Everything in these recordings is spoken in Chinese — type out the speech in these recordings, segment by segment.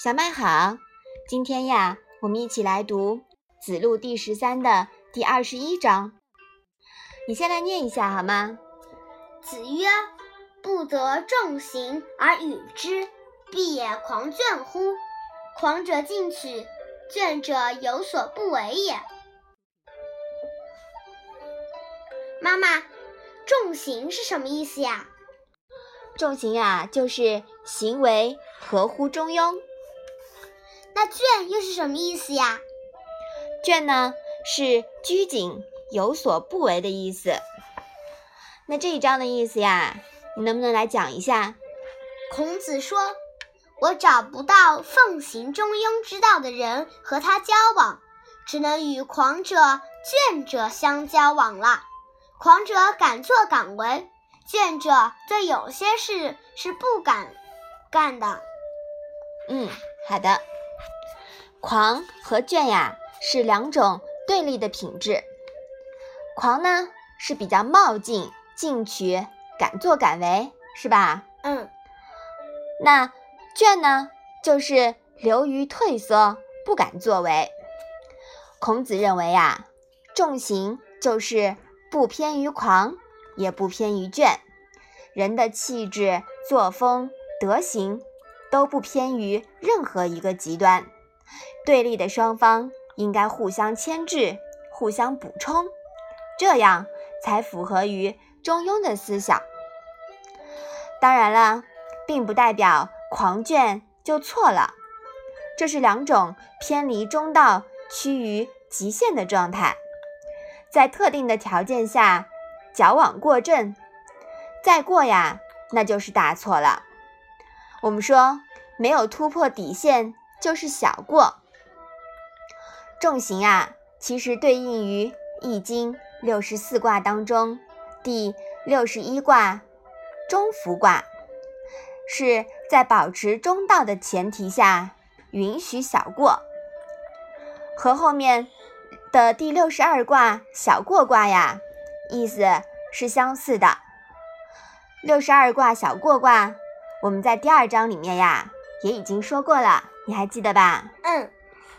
小麦好，今天呀，我们一起来读《子路》第十三的第二十一章。你先来念一下好吗？子曰：“不得众行而与之，必也狂倦乎？狂者进取，倦者有所不为也。”妈妈，重行是什么意思呀？重行啊，就是行为合乎中庸。那倦又是什么意思呀？倦呢是拘谨、有所不为的意思。那这一章的意思呀，你能不能来讲一下？孔子说：“我找不到奉行中庸之道的人和他交往，只能与狂者、倦者相交往了。狂者敢作敢为，倦者对有些事是不敢干的。”嗯，好的。狂和倦呀是两种对立的品质。狂呢是比较冒进、进取、敢作敢为，是吧？嗯。那倦呢就是流于退缩，不敢作为。孔子认为呀，重行就是不偏于狂，也不偏于倦。人的气质、作风、德行都不偏于任何一个极端。对立的双方应该互相牵制、互相补充，这样才符合于中庸的思想。当然了，并不代表狂倦就错了，这是两种偏离中道、趋于极限的状态。在特定的条件下，矫枉过正，再过呀，那就是大错了。我们说，没有突破底线就是小过。重刑啊，其实对应于《易经》六十四卦当中第六十一卦中孚卦，是在保持中道的前提下允许小过，和后面的第六十二卦小过卦呀，意思是相似的。六十二卦小过卦，我们在第二章里面呀也已经说过了，你还记得吧？嗯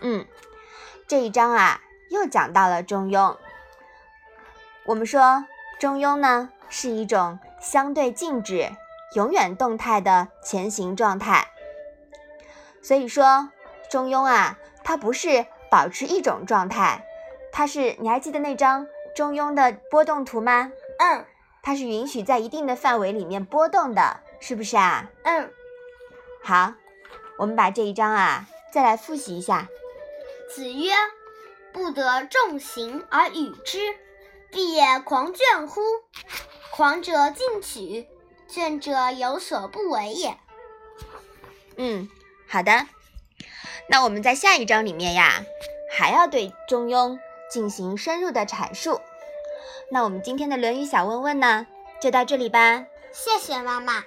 嗯。这一章啊，又讲到了中庸。我们说中庸呢，是一种相对静止、永远动态的前行状态。所以说，中庸啊，它不是保持一种状态，它是你还记得那张中庸的波动图吗？嗯，它是允许在一定的范围里面波动的，是不是啊？嗯。好，我们把这一章啊，再来复习一下。子曰：“不得众行而与之，必也狂倦乎？狂者进取，倦者有所不为也。”嗯，好的。那我们在下一章里面呀，还要对中庸进行深入的阐述。那我们今天的《论语》小问问呢，就到这里吧。谢谢妈妈。